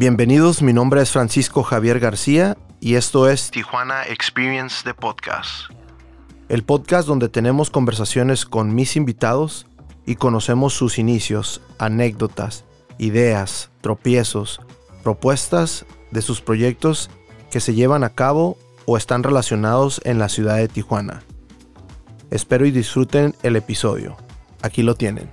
Bienvenidos, mi nombre es Francisco Javier García y esto es Tijuana Experience de Podcast. El podcast donde tenemos conversaciones con mis invitados y conocemos sus inicios, anécdotas, ideas, tropiezos, propuestas de sus proyectos que se llevan a cabo o están relacionados en la ciudad de Tijuana. Espero y disfruten el episodio. Aquí lo tienen.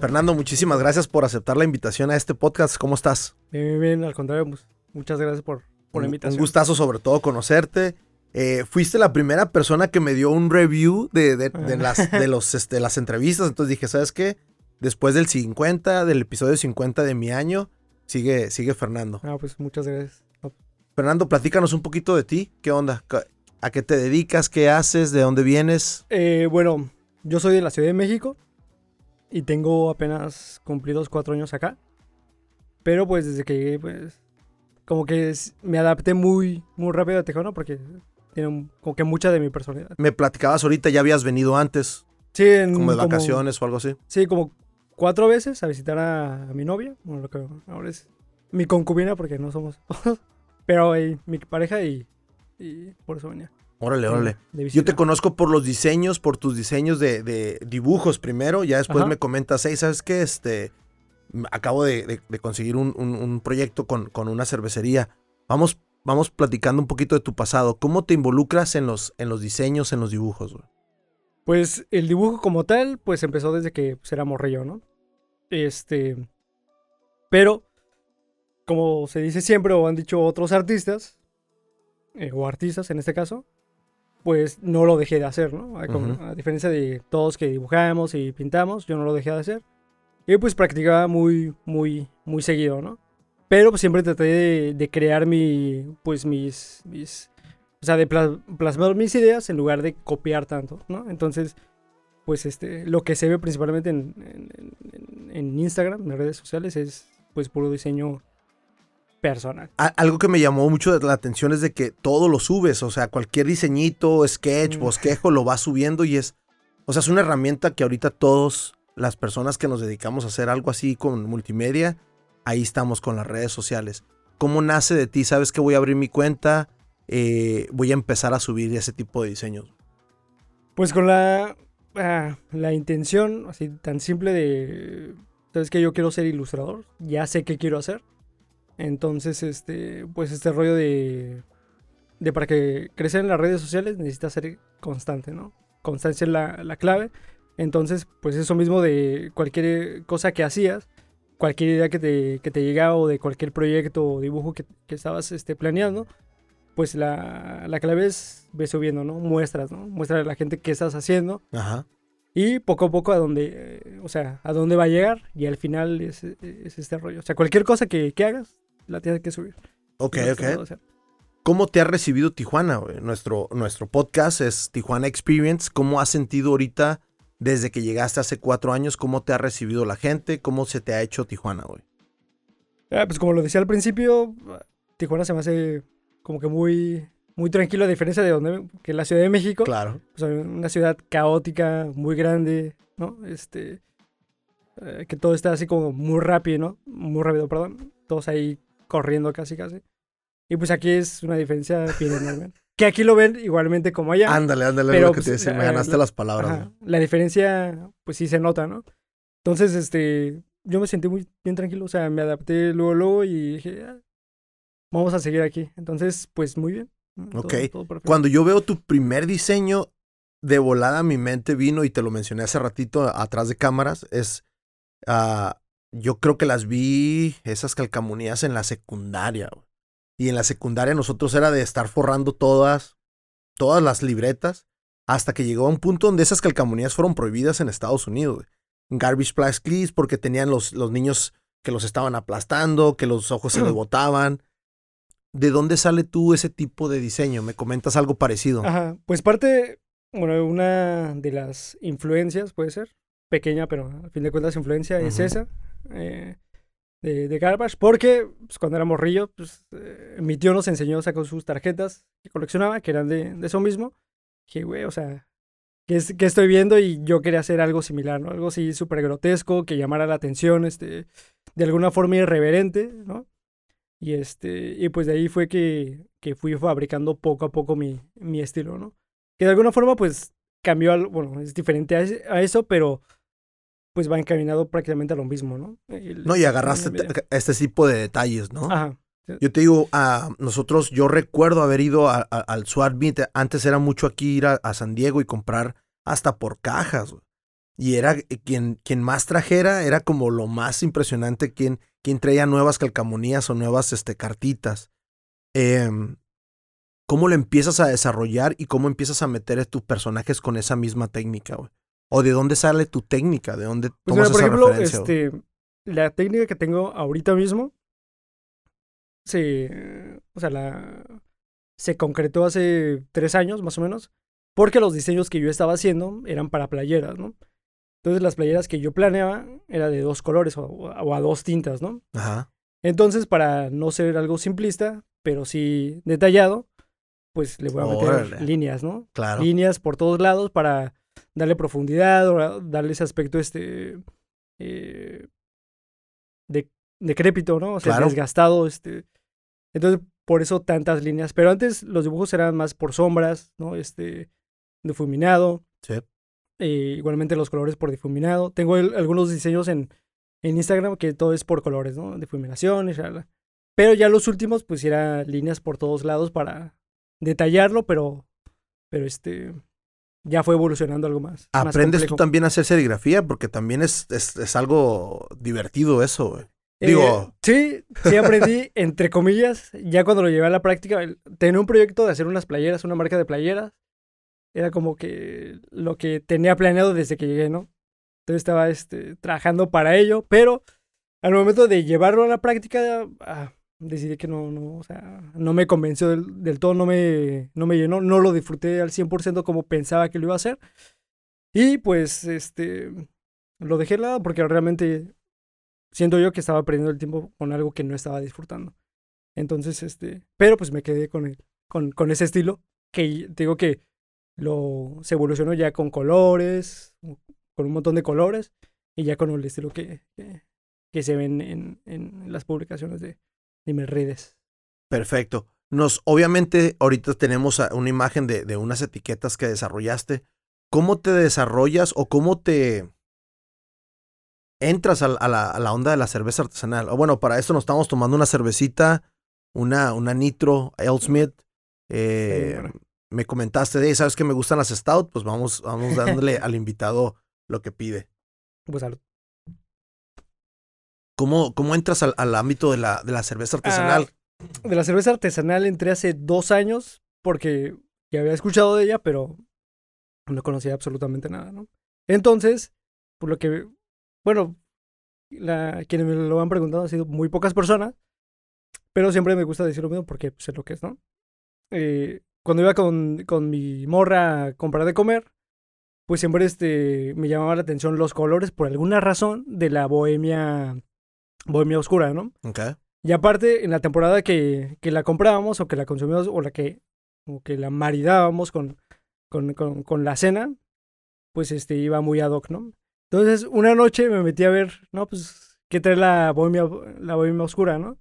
Fernando, muchísimas gracias por aceptar la invitación a este podcast. ¿Cómo estás? Bien, bien, bien. Al contrario, pues, muchas gracias por, por la invitación. Un gustazo sobre todo conocerte. Eh, fuiste la primera persona que me dio un review de, de, de las, de los, este, las entrevistas. Entonces dije, ¿sabes qué? Después del 50, del episodio 50 de mi año, sigue, sigue Fernando. Ah, pues muchas gracias. Fernando, platícanos un poquito de ti. ¿Qué onda? ¿Ca- ¿A qué te dedicas? ¿Qué haces? ¿De dónde vienes? Eh, bueno, yo soy de la Ciudad de México y tengo apenas cumplidos cuatro años acá. Pero pues desde que llegué, pues como que me adapté muy, muy rápido a Tijuana porque tiene un- como que mucha de mi personalidad. Me platicabas ahorita, ya habías venido antes, Sí, en como de como- vacaciones o algo así. Sí, como cuatro veces a visitar a, a mi novia. Bueno, lo que ahora es mi concubina porque no somos Pero mi pareja y, y por eso venía. Órale, órale. Yo te conozco por los diseños, por tus diseños de, de dibujos primero, ya después Ajá. me comentas, hey, ¿sabes qué? Este, acabo de, de- de conseguir un, un- un proyecto con, con una cervecería. Vamos, vamos platicando un poquito de tu pasado. ¿Cómo te involucras en los, en los diseños, en los dibujos? güey? Pues el dibujo como tal, pues empezó desde que pues, era morrillo, ¿no? Este. Pero, como se dice siempre, o han dicho otros artistas, eh, o artistas en este caso, pues no lo dejé de hacer, ¿no? A, como- Ujú. a diferencia de todos que dibujamos y pintamos, yo no lo dejé de hacer. Y pues practicaba muy, muy, muy seguido, ¿no? Pero pues siempre traté de, de crear mi, pues mis, mis, o sea, de plas- plasmar mis ideas en lugar de copiar tanto, ¿no? Entonces, pues este, lo que se ve principalmente en, en- Instagram, en las redes sociales, es pues puro diseño personal. Algo que me llamó mucho la atención es de que todo lo subes, o sea, cualquier diseñito, sketch, Mm. bosquejo, lo vas subiendo y es, o sea, es una herramienta que ahorita todos las personas que nos dedicamos a hacer algo así con multimedia, ahí estamos con las redes sociales. ¿Cómo nace de ti? ¿Sabes que voy a abrir mi cuenta? Eh, voy a empezar a subir ese tipo de diseños. Pues con la, ah, la intención así tan simple de, ¿sabes que Yo quiero ser ilustrador, ya sé qué quiero hacer. Entonces, este, pues este rollo de, de para que crecer en las redes sociales necesitas ser constante, ¿no? Constancia es la, la clave. Entonces, pues eso mismo de cualquier cosa que hacías, cualquier idea que te, que te llegaba o de cualquier proyecto o dibujo que, que estabas este, planeando, pues la, la clave es ve subiendo, ¿no? Muestras, ¿no? Muestra a la gente qué estás haciendo Ajá. y poco a poco a dónde, eh, o sea, a dónde va a llegar y al final es, es este rollo. O sea, cualquier cosa que, que hagas, la tienes que subir. Ok, No ok. o sea, ¿Cómo te ha recibido Tijuana? Nuestro, nuestro podcast es Tijuana Experience. ¿Cómo has sentido ahorita desde que llegaste hace cuatro años? ¿Cómo te ha recibido la gente? ¿Cómo se te ha hecho Tijuana, güey? Ah, pues como lo decía al principio, Tijuana se me hace como que muy, muy tranquilo a diferencia de donde, que la Ciudad de México. Claro. Sea, una ciudad caótica, muy grande, ¿no? Este, eh, que todo está así como muy rápido, ¿no? Muy rápido, perdón. Todos ahí corriendo casi, casi. Y pues aquí es una diferencia bien enorme. Que aquí lo ven igualmente como allá. Ándale, ándale, Pero, lo que pues, te decía. Me ganaste la- las palabras. Ajá. La diferencia, pues sí se nota, ¿no? Entonces, este, yo me sentí muy bien tranquilo, o sea, me adapté luego, luego y dije, "Ah, vamos a seguir aquí. Entonces, pues muy bien. Todo- Ok. todo. Cuando yo veo tu primer diseño, de volada mi mente vino, y te lo mencioné hace ratito atrás de cámaras, es... ah, yo creo que las vi, esas calcamonías, en la secundaria. güey. Y en la secundaria nosotros era de estar forrando todas, todas las libretas, hasta que llegó a un punto donde esas calcamonías fueron prohibidas en Estados Unidos. güey. Garbage Place Please, porque tenían los, los niños que los estaban aplastando, que los ojos se les botaban. ¿De dónde sale tú ese tipo de diseño? ¿Me comentas algo parecido? Ajá, pues parte, bueno, una de las influencias, puede ser, pequeña, pero al fin de cuentas influencia es esa, eh, de, de Garbage, porque pues, cuando era morrillo, pues, eh, mi tío nos enseñó, sacó sus tarjetas que coleccionaba, que eran de, eso mismo. Dije, güey, o sea, ¿qué, es- qué estoy viendo? Y yo quería hacer algo similar, ¿no? Algo así súper grotesco, que llamara la atención, este, de alguna forma irreverente, ¿no? Y, este, y pues de ahí fue que, que fui fabricando poco a poco mi, mi estilo, ¿no? Que de alguna forma, pues, cambió, al, bueno, es diferente a eso, pero pues va encaminado prácticamente a lo mismo, ¿no? El- No, y agarraste este tipo de detalles, ¿no? Ajá. Yo te digo, a nosotros, yo recuerdo haber ido a- a- al Swap Meet. Antes era mucho aquí ir a, a San Diego y comprar hasta por cajas. güey. Y era eh, quien, quien más trajera, era como lo más impresionante, quien, quien traía nuevas calcamonías o nuevas este, cartitas. Em, ¿Cómo lo empiezas a desarrollar y cómo empiezas a meter a tus personajes con esa misma técnica, güey? ¿O de dónde sale tu técnica? ¿De dónde Pues tomas mira, por esa ejemplo, referencia? este, la técnica que tengo ahorita mismo se, o sea, la, se concretó hace tres años más o menos, porque los diseños que yo estaba haciendo eran para playeras, ¿no? Entonces las playeras que yo planeaba era de dos colores o, o a dos tintas, ¿no? Ajá. Entonces, para no ser algo simplista, pero sí detallado, pues le voy a meter Órale. líneas, ¿no? Claro. líneas por todos lados para darle profundidad o darle ese aspecto este eh, de decrépito, ¿no? O sea, Claro. desgastado, este. Entonces, por eso tantas líneas. Pero antes los dibujos eran más por sombras, ¿no? Este, difuminado. Sí. eh, igualmente los colores por difuminado. Tengo el- algunos diseños en, en Instagram que todo es por colores, ¿no? Difuminación y shalala. Pero ya los últimos, pues era líneas por todos lados para detallarlo, pero, pero este, ya fue evolucionando algo más. más ¿Aprendes tú también a hacer serigrafía? Porque también es, es, es algo divertido eso, güey. Eh, digo- sí, sí aprendí, entre comillas, ya cuando lo llevé a la práctica, tenía un proyecto de hacer unas playeras, una marca de playeras. Era como que lo que tenía planeado desde que llegué, ¿no? Entonces estaba este, trabajando para ello, pero al momento de llevarlo a la práctica, ah, decidí que no, no, o sea, no me convenció del, del todo, no me, no me llenó, no lo disfruté al 100% como pensaba que lo iba a hacer. Y pues, este, lo dejé de lado porque realmente siento yo que estaba perdiendo el tiempo con algo que no estaba disfrutando. Entonces, este, pero pues me quedé con, el, con, con ese estilo que digo que lo, se evolucionó ya con colores, con un montón de colores y ya con el estilo que, que, que se ven en, en las publicaciones de, redes. Perfecto. Nos, obviamente, ahorita tenemos una imagen de, de unas etiquetas que desarrollaste. ¿Cómo te desarrollas o cómo te entras a, la- a la, a la onda de la cerveza artesanal? O bueno, para esto nos estamos tomando una cervecita, una, una Nitro, Smith. Eh, me comentaste de, ¿sabes que me gustan las Stout? Pues vamos, vamos dándole al invitado lo que pide. Pues salud. ¿Cómo, cómo entras al, al ámbito de la, de la cerveza artesanal? De la cerveza artesanal entré hace dos años porque ya había escuchado de ella, pero no conocía absolutamente nada, ¿no? Entonces, por lo que, bueno, la, quienes me lo han preguntado han sido muy pocas personas, pero siempre me gusta decir lo mismo porque sé lo que es, ¿no? Eh, cuando iba con, con mi morra a comprar de comer, pues siempre este, me llamaba la atención los colores por alguna razón de la bohemia, bohemia oscura, ¿no? Ok. Y aparte, en la temporada que, que la comprábamos o que la consumíamos o la que, o que la maridábamos con, con, con, con la cena, pues este iba muy ad hoc, ¿no? Entonces, una noche me metí a ver, ¿no? Pues, ¿qué trae la bohemia, la bohemia oscura, ¿no?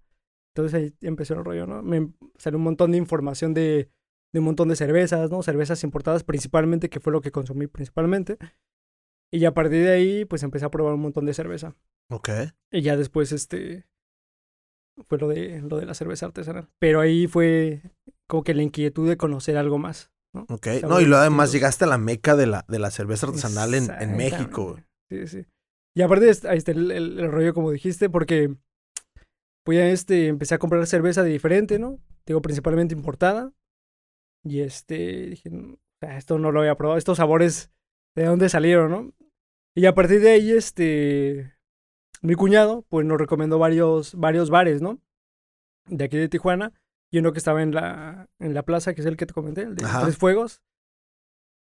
Entonces ahí empezó el rollo, ¿no? Me salió un montón de información de, de un montón de cervezas, ¿no? Cervezas importadas principalmente, que fue lo que consumí principalmente. Y a partir de ahí, pues empecé a probar un montón de cerveza. Ok. Y ya después, este, fue lo de, lo de la cerveza artesanal. Pero ahí fue como que la inquietud de conocer algo más. ¿no? Ok. No, y luego además llegaste a la meca de la, de la cerveza artesanal en, en México. Sí, sí. Y aparte, es- ahí está el, el- el rollo, como dijiste, porque pues ya este, empecé a comprar cerveza de diferente, ¿no? Digo, principalmente importada. Y este, dije, "Mm, ah, esto no lo había probado, estos sabores, ¿de dónde salieron, no? Y a partir de ahí, este, mi cuñado, pues nos recomendó varios, varios bares, ¿no? De aquí de Tijuana. Y uno que estaba en la, en la plaza, que es el que te comenté, el de Ajá. Tres Fuegos.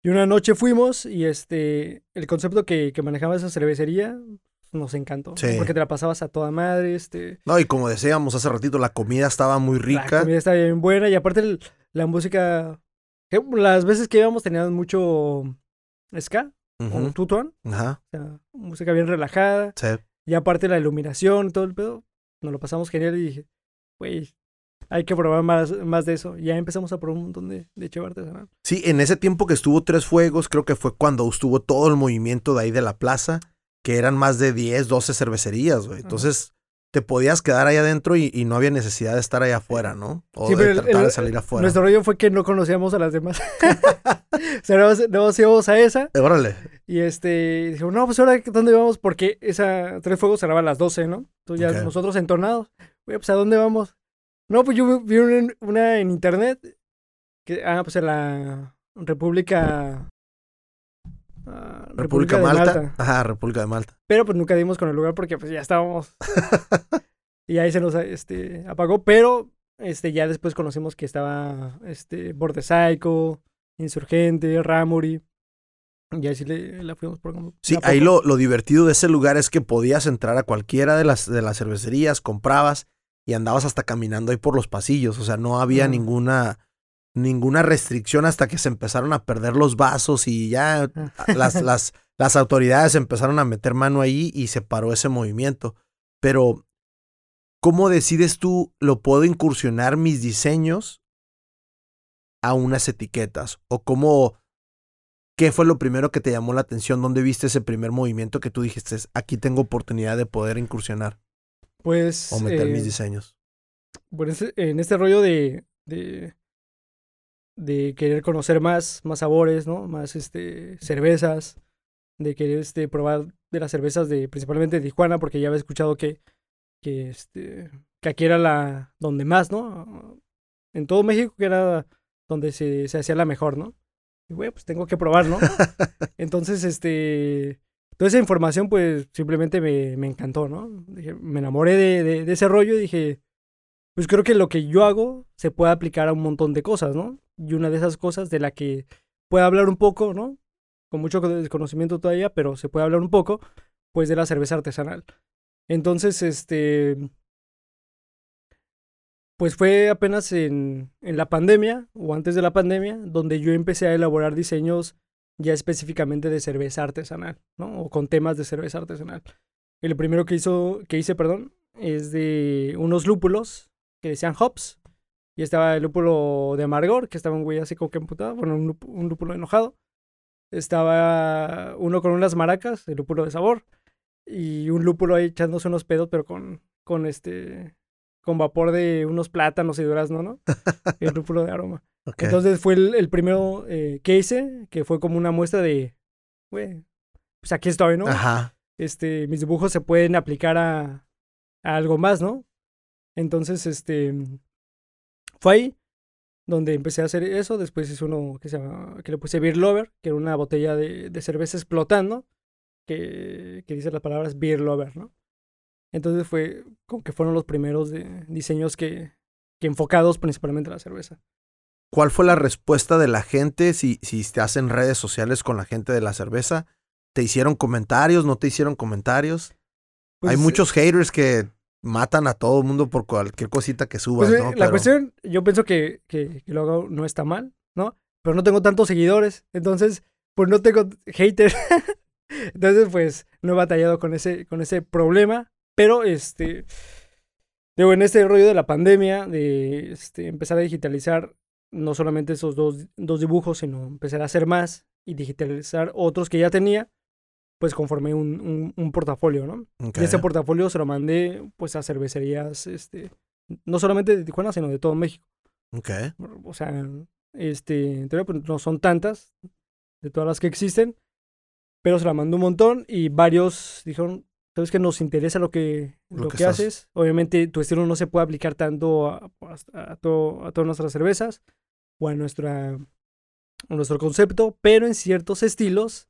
Y una noche fuimos y este, el concepto que, que manejaba esa cervecería nos encantó. Sí. Porque te la pasabas a toda madre, este, No, y como decíamos hace ratito, la comida estaba muy la rica. comida estaba bien buena y aparte el- la música, que las veces que íbamos teníamos mucho ska Ujú, tutón, Ajá. o sea, música bien relajada Sí. Y aparte la iluminación, todo el pedo, nos lo pasamos genial y dije, güey, hay que probar más, más de eso. Y ya empezamos a probar un montón de, de cheve artesanal. Sí, en ese tiempo que estuvo Tres Fuegos, creo que fue cuando estuvo todo el movimiento de ahí de la plaza, que eran más de 10, 12 cervecerías, güey. Entonces, te podías quedar ahí adentro y, y no había necesidad de estar allá afuera, ¿no? O Sí, de pero el- tratar el- de salir afuera. Nuestro rollo fue que no conocíamos a las demás. o sea, nos, nos íbamos a esa Eh, Órale. y este, dijimos, no, pues ahora, ¿dónde vamos? Porque esa Tres Fuegos cerraba a las 12, ¿no? Entonces ya nosotros entornados, güey, pues ¿a dónde vamos? No, pues yo vi una, una en internet, que, ah, pues en la República... ah, República, de Malta. Ajá, República de Malta. Pero pues nunca dimos con el lugar porque pues ya estábamos. y ahí se nos este, apagó. Pero este, ya después conocimos que estaba este, Insurgente, Ramuri. Y ahí sí le, la fuimos por como- Sí, ahí lo, lo divertido de ese lugar es que podías entrar a cualquiera de las, de las cervecerías, comprabas y andabas hasta caminando ahí por los pasillos. O sea, no había ninguna, ninguna restricción hasta que se empezaron a perder los vasos y ya las, las, las autoridades empezaron a meter mano ahí y se paró ese movimiento. Pero, ¿cómo decides tú, lo puedo incursionar mis diseños a unas etiquetas? ¿O cómo, qué fue lo primero que te llamó la atención? ¿Dónde viste ese primer movimiento que tú dijiste, aquí tengo oportunidad de poder incursionar Pues. o meter eh, mis diseños? por ese- en este rollo de, de. De querer conocer más, más sabores, ¿no? Más este. cervezas. De querer este, probar de las cervezas de. principalmente de Tijuana, porque ya había escuchado que. que este. que aquí era la. donde más, ¿no? En todo México que era donde se, se hacía la mejor, ¿no? Y güey, pues tengo que probar, ¿no? Entonces, este. Toda esa información, pues, simplemente me, me encantó, ¿no? Dije, me enamoré de, de, de ese rollo y dije, pues creo que lo que yo hago se puede aplicar a un montón de cosas, ¿no? Y una de esas cosas de la que puedo hablar un poco, ¿no? Con mucho desconocimiento todavía, pero se puede hablar un poco, pues de la cerveza artesanal. Entonces, este, pues fue apenas en, en la pandemia o antes de la pandemia donde yo empecé a elaborar diseños ya específicamente de cerveza artesanal, ¿no? O con temas de cerveza artesanal. El primero que hizo, que hice, perdón, es de unos lúpulos que decían hops. Y estaba el lúpulo de amargor, que estaba un güey así como que emputado, bueno, un, lúp- un lúpulo enojado. Estaba uno con unas maracas, el lúpulo de sabor. Y un lúpulo ahí echándose unos pedos, pero con, con este, con vapor de unos plátanos y durazno, ¿no? El lúpulo de aroma. Entonces fue el, el primero eh, que hice, que fue como una muestra de, güey, pues aquí estoy, ¿no? Ajá. Este, mis dibujos se pueden aplicar a, a algo más, ¿no? Entonces, este, fue ahí donde empecé a hacer eso. Después hice uno que se llama, que le puse Beer Lover, que era una botella de, de cerveza explotando, que, que dice las palabras Beer Lover, ¿no? Entonces fue como que fueron los primeros de, diseños que, que enfocados principalmente a la cerveza. ¿Cuál fue la respuesta de la gente si, si te hacen redes sociales con la gente de la cerveza? ¿Te hicieron comentarios? ¿No te hicieron comentarios? Hay Pues, muchos haters que matan a todo el mundo por cualquier cosita que subas, Pues, ¿no? eh, la Pero- cuestión, yo pienso que, que, que lo hago no está mal, ¿no? Pero no tengo tantos seguidores, entonces, pues no tengo haters. entonces, pues, no he batallado con ese, con ese problema. Pero, este, digo, en este rollo de la pandemia, de este, empezar a digitalizar no solamente esos dos, dos dibujos, sino empezar a hacer más y digitalizar otros que ya tenía, pues conformé un, un, un portafolio, ¿no? Ok. Y ese portafolio se lo mandé pues a cervecerías, este, no solamente de Tijuana, sino de todo México. Ok. O sea, este, pues, no son tantas de todas las que existen, pero se la mandó un montón y varios dijeron, sabes que nos interesa lo que, Lo lo que haces. Obviamente tu estilo no se puede aplicar tanto a, a, to- a todas nuestras cervezas o a, nuestra, a nuestro concepto, pero en ciertos estilos,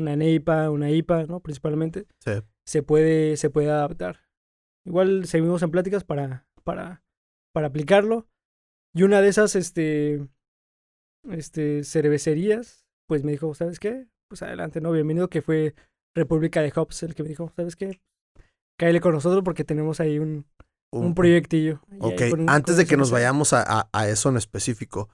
una NEIPA, una IPA, ¿no? Principalmente, Sí. se puede, se puede adaptar. Igual seguimos en pláticas para, para, para aplicarlo. Y una de esas, este, este, cervecerías, pues me dijo, ¿sabes qué? Pues adelante, ¿no? Bienvenido, que fue República de Hops el que me dijo, ¿sabes qué? Cáele con nosotros porque tenemos ahí un, un proyectillo. Ok, con- antes con de que nos vayamos a, a- a eso en específico,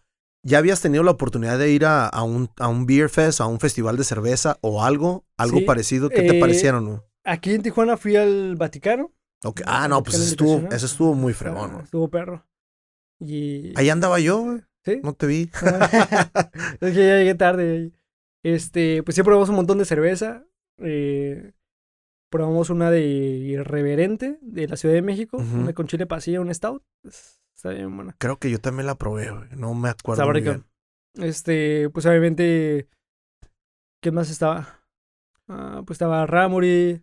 ¿ya habías tenido la oportunidad de ir a, a un, a un beer fest, a un festival de cerveza o algo? ¿Algo Sí, parecido? ¿Qué te eh, parecieron? no? Aquí en Tijuana fui al Vaticano. Ah, no, pues estuvo, ese estuvo muy Ah, fregón. ¿no? Estuvo perro. Y... Ahí andaba yo, güey. ¿Sí? No te vi. es que ya llegué tarde. Este, pues sí probamos un montón de cerveza. eh, probamos una de Irreverente de la Ciudad de México, una con chile pasilla, un stout. Es- Está bien buena. Creo que yo también la probé, güey. No me acuerdo. Está muy bien. Este, pues obviamente, ¿qué más estaba? Ah, pues estaba Ramuri.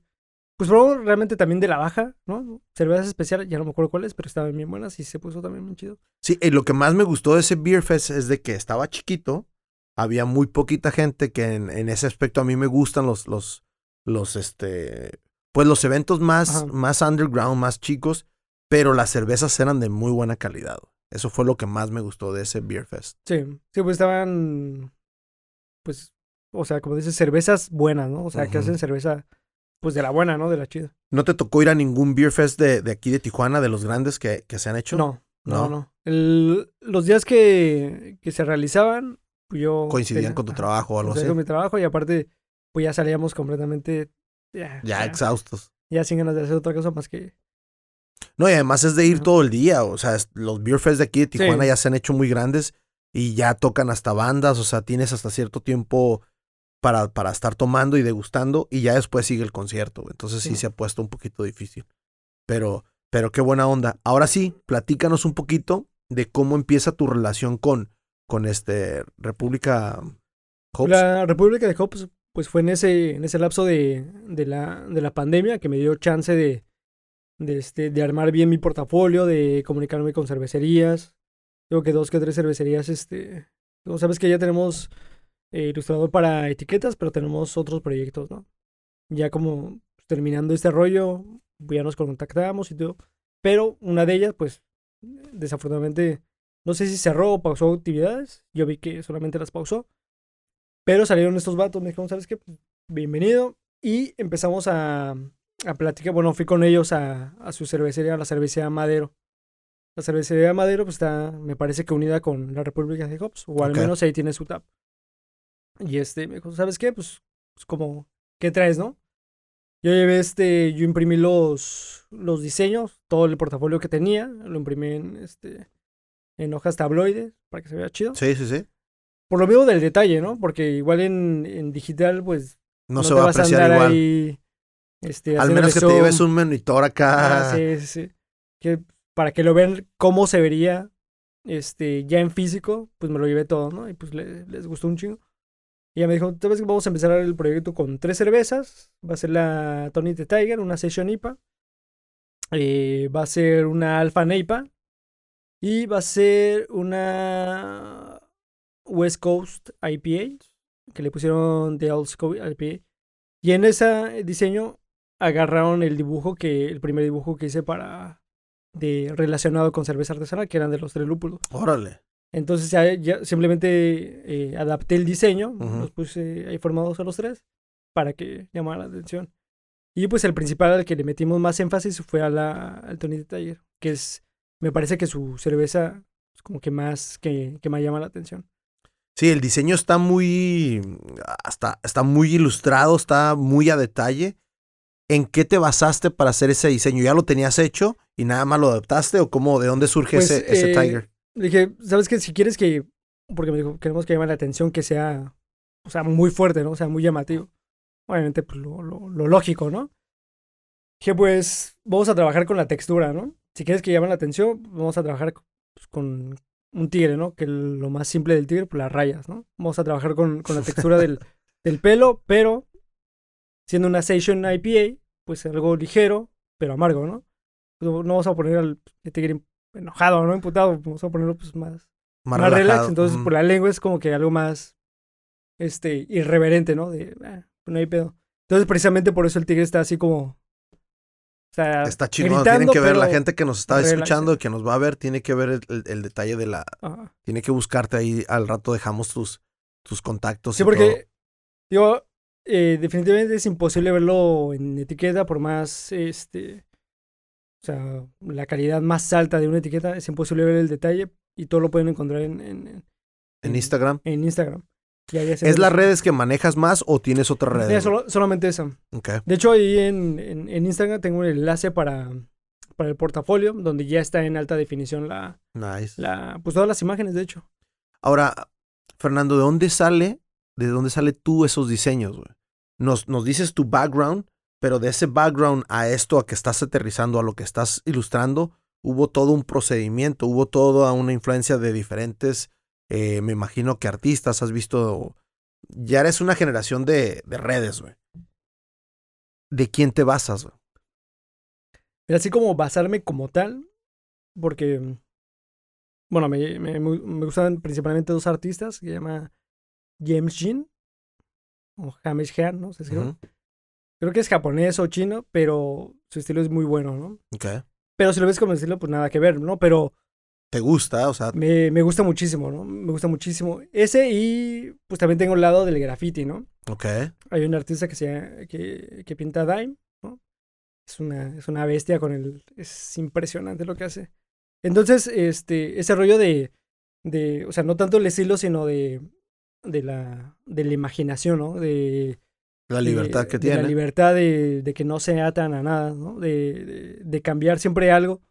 Pues probamos realmente también de la baja, ¿no? Cervezas especiales, ya no me acuerdo cuáles, pero estaban bien buenas y se puso también muy chido. Sí, y lo que más me gustó de ese Beer Fest es de que estaba chiquito, había muy poquita gente que en, en ese aspecto a mí me gustan los, los, los, este, pues los eventos más, Ajá. más underground, más chicos, pero las cervezas eran de muy buena calidad. Eso fue lo que más me gustó de ese Beer Fest. Sí, sí, pues estaban, pues, o sea, como dices, cervezas buenas, ¿no? O sea, que hacen cerveza, pues, de la buena, ¿no? De la chida. ¿No te tocó ir a ningún Beer Fest de, de aquí de Tijuana, de los grandes que, que se han hecho? No, no, ¿No? no. El- los días que, que se realizaban, pues yo... Coincidían tenía- con tu trabajo o algo así. con mi trabajo y aparte, pues ya salíamos completamente... Ya, Ya ya, exhaustos. ya sin ganas de hacer otra cosa más que... No, y además es de ir todo el día. O sea, los Beer Fest de aquí de Tijuana Sí. ya se han hecho muy grandes y ya tocan hasta bandas. O sea, tienes hasta cierto tiempo para, para estar tomando y degustando y ya después sigue el concierto. Entonces sí Sí. se ha puesto un poquito difícil. Pero, pero qué buena onda. Ahora sí, platícanos un poquito de cómo empieza tu relación con, con este República Hops. La República de Hops, pues fue en ese, en ese lapso de, de, la, de la pandemia que me dio chance de, de, este, de armar bien mi portafolio, de comunicarme con cervecerías. Tengo que dos que tres cervecerías, este... Como sabes que ya tenemos eh, ilustrador para etiquetas, pero tenemos otros proyectos, ¿no? Ya como pues, terminando este rollo, ya nos contactamos y todo. Pero una de ellas, pues, desafortunadamente, no sé si cerró o pausó actividades. Yo vi que solamente las pausó. Pero salieron estos vatos, me dijeron, ¿sabes qué? Pues, bienvenido. Y empezamos a, a platicar. Bueno, fui con ellos a, a su cervecería, a la cervecería Madero. La cervecería Madero, pues está, me parece que unida con la República de Hops, o al menos ahí tiene su tap. Y este, me dijo, ¿sabes qué? Pues, pues como, ¿qué traes, no? Yo llevé este, yo imprimí los, los diseños, todo el portafolio que tenía, lo imprimí en, este, en hojas tabloides para que se vea chido. Sí, sí, sí. Por lo mismo del detalle, ¿no? Porque igual en, en digital, pues. No, se te va a vas apreciar andar igual. ahí, este, Al menos que te lleves un monitor acá. Ah, sí, sí, sí. Que para que lo vean cómo se vería este, ya en físico, pues me lo llevé todo, ¿no? Y pues le- les gustó un chingo. Y ella me dijo, ¿sabes que vamos a empezar el proyecto con tres cervezas? Va a ser la Tony the Tiger, una Session IPA. eh, va a ser una Alpha Neipa. Y va a ser una West Coast IPA, que le pusieron The Old School IPA. Y en ese diseño agarraron el dibujo que, el primer dibujo que hice para, de, relacionado con cerveza artesanal, que eran de los tres lúpulos. Órale. Entonces ya, ya simplemente eh, adapté el diseño, los puse ahí formados a los tres para que llamara la atención. Y pues el principal al que le metimos más énfasis fue a la, al Tony de Tiger, que es, me parece que su cerveza es como que más, que, que más llama la atención. Sí, el diseño está muy. Hasta, está muy ilustrado, está muy a detalle. ¿En qué te basaste para hacer ese diseño? ¿Ya lo tenías hecho y nada más lo adaptaste? ¿O cómo, de dónde surge Pues, ese, ese eh, Tiger? Dije, ¿sabes qué? Si quieres que, porque me dijo, queremos que llame la atención, que sea, o sea, muy fuerte, ¿no? O sea, muy llamativo. Obviamente, pues lo, lo, lo lógico, ¿no? Dije, pues, vamos a trabajar con la textura, ¿no? Si quieres que llame la atención, vamos a trabajar pues, con un tigre, ¿no? Que lo más simple del tigre, pues las rayas, ¿no? Vamos a trabajar con, con la textura del, del pelo, pero siendo una Session IPA, pues algo ligero, pero amargo, ¿no? No no vamos a poner al tigre enojado, ¿no? Imputado, vamos a ponerlo pues más, Más, más, relax. Entonces, por la lengua es como que algo más, este, irreverente, ¿no? De, ah, no hay pedo. Entonces, precisamente por eso el tigre está así como, o sea, Está gritando, Tienen que ver, la gente que nos está relax, escuchando, que nos va a ver, tiene que ver el, el- el detalle de la. ajá. Tiene que buscarte ahí. Al rato dejamos tus, tus contactos. Sí, y todo. porque, digo, eh, definitivamente es imposible verlo en etiqueta, por más, este, o sea, la calidad más alta de una etiqueta, es imposible ver el detalle y todo lo pueden encontrar en, en, en- En Instagram. en Instagram. ¿Es las redes que manejas más o tienes otras Eh, redes? solo- solamente esa. Ok. De hecho, ahí en, en, en Instagram tengo un enlace para, para el portafolio, donde ya está en alta definición la, Nice. la, pues todas las imágenes, de hecho. Ahora, Fernando, ¿de dónde sale, de dónde sale tú esos diseños? Nos, nos dices tu background, pero de ese background a esto, a que estás aterrizando, a lo que estás ilustrando, hubo todo un procedimiento, hubo toda una influencia de diferentes, eh, me imagino que artistas, has visto, ya eres una generación de, de redes, güey. ¿De quién te basas, güey? Pero así como basarme como tal, porque, bueno, me, me, gustan principalmente dos artistas, que llama James Jean o James Jean, ¿no? Escribe. Ujú. Creo que es japonés o chino, pero su estilo es muy bueno, ¿no? Ok. Pero si lo ves como estilo, pues nada que ver, ¿no? Pero ¿Te gusta? O sea, me, me gusta muchísimo, ¿no? Me gusta muchísimo. Ese y pues también tengo el lado del graffiti, ¿no? ok. Hay un artista que, se, que, que pinta Dime, ¿no? Es una, es una bestia con el... Es impresionante lo que hace. Entonces, este, ese rollo de, de... O sea, no tanto el estilo, sino de, de, la, de la imaginación, ¿no? De, La libertad de- que de La tiene. libertad de, de que no se atan a nada, ¿no? De, de, cambiar siempre algo,